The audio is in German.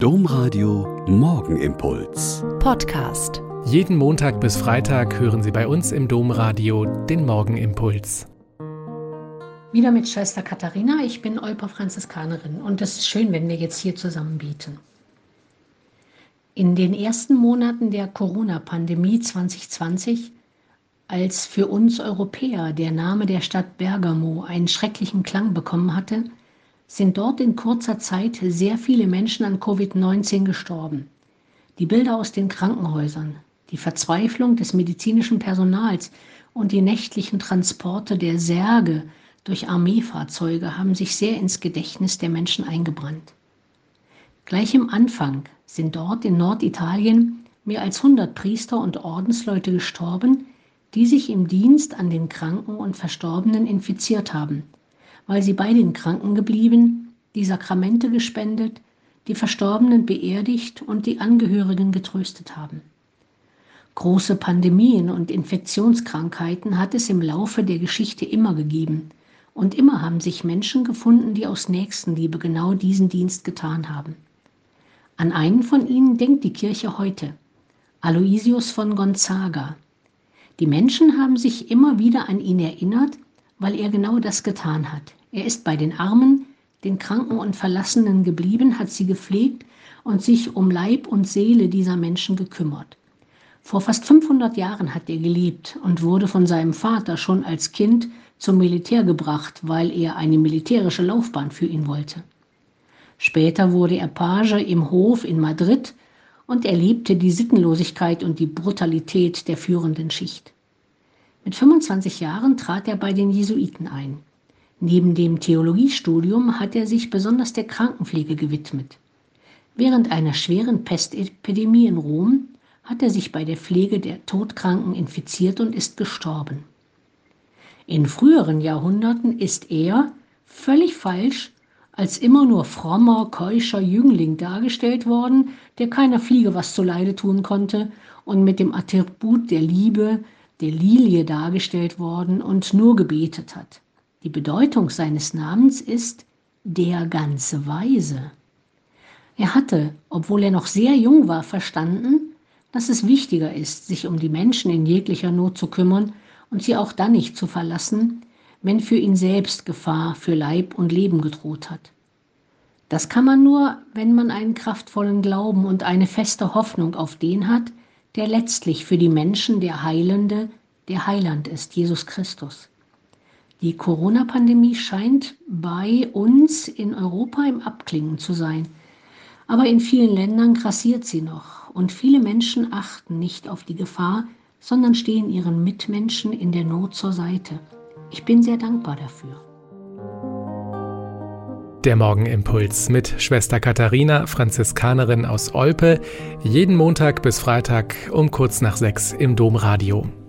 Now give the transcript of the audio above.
Domradio Morgenimpuls. Podcast. Jeden Montag bis Freitag hören Sie bei uns im Domradio den Morgenimpuls. Wieder mit Schwester Katharina. Ich bin Olper Franziskanerin und es ist schön, wenn wir jetzt hier zusammen bieten. In den ersten Monaten der Corona-Pandemie 2020, als für uns Europäer der Name der Stadt Bergamo einen schrecklichen Klang bekommen hatte, sind dort in kurzer Zeit sehr viele Menschen an Covid-19 gestorben. Die Bilder aus den Krankenhäusern, die Verzweiflung des medizinischen Personals und die nächtlichen Transporte der Särge durch Armeefahrzeuge haben sich sehr ins Gedächtnis der Menschen eingebrannt. Gleich im Anfang sind dort in Norditalien mehr als 100 Priester und Ordensleute gestorben, die sich im Dienst an den Kranken und Verstorbenen infiziert haben – weil sie bei den Kranken geblieben, die Sakramente gespendet, die Verstorbenen beerdigt und die Angehörigen getröstet haben. Große Pandemien und Infektionskrankheiten hat es im Laufe der Geschichte immer gegeben, und immer haben sich Menschen gefunden, die aus Nächstenliebe genau diesen Dienst getan haben. An einen von ihnen denkt die Kirche heute, Aloysius von Gonzaga. Die Menschen haben sich immer wieder an ihn erinnert, weil er genau das getan hat. Er ist bei den Armen, den Kranken und Verlassenen geblieben, hat sie gepflegt und sich um Leib und Seele dieser Menschen gekümmert. Vor fast 500 Jahren hat er gelebt und wurde von seinem Vater schon als Kind zum Militär gebracht, weil er eine militärische Laufbahn für ihn wollte. Später wurde er Page im Hof in Madrid und erlebte die Sittenlosigkeit und die Brutalität der führenden Schicht. Mit 25 Jahren trat er bei den Jesuiten ein. Neben dem Theologiestudium hat er sich besonders der Krankenpflege gewidmet. Während einer schweren Pestepidemie in Rom hat er sich bei der Pflege der Todkranken infiziert und ist gestorben. In früheren Jahrhunderten ist er, völlig falsch, als immer nur frommer, keuscher Jüngling dargestellt worden, der keiner Fliege was zuleide tun konnte und mit dem Attribut der Liebe, der Lilie dargestellt worden und nur gebetet hat. Die Bedeutung seines Namens ist der ganze Weise. Er hatte, obwohl er noch sehr jung war, verstanden, dass es wichtiger ist, sich um die Menschen in jeglicher Not zu kümmern und sie auch dann nicht zu verlassen, wenn für ihn selbst Gefahr für Leib und Leben gedroht hat. Das kann man nur, wenn man einen kraftvollen Glauben und eine feste Hoffnung auf den hat, der letztlich für die Menschen der Heilende, der Heiland ist, Jesus Christus. Die Corona-Pandemie scheint bei uns in Europa im Abklingen zu sein. Aber in vielen Ländern grassiert sie noch und viele Menschen achten nicht auf die Gefahr, sondern stehen ihren Mitmenschen in der Not zur Seite. Ich bin sehr dankbar dafür. Der Morgenimpuls mit Schwester Katharina, Franziskanerin aus Olpe, jeden Montag bis Freitag um kurz nach sechs im Domradio.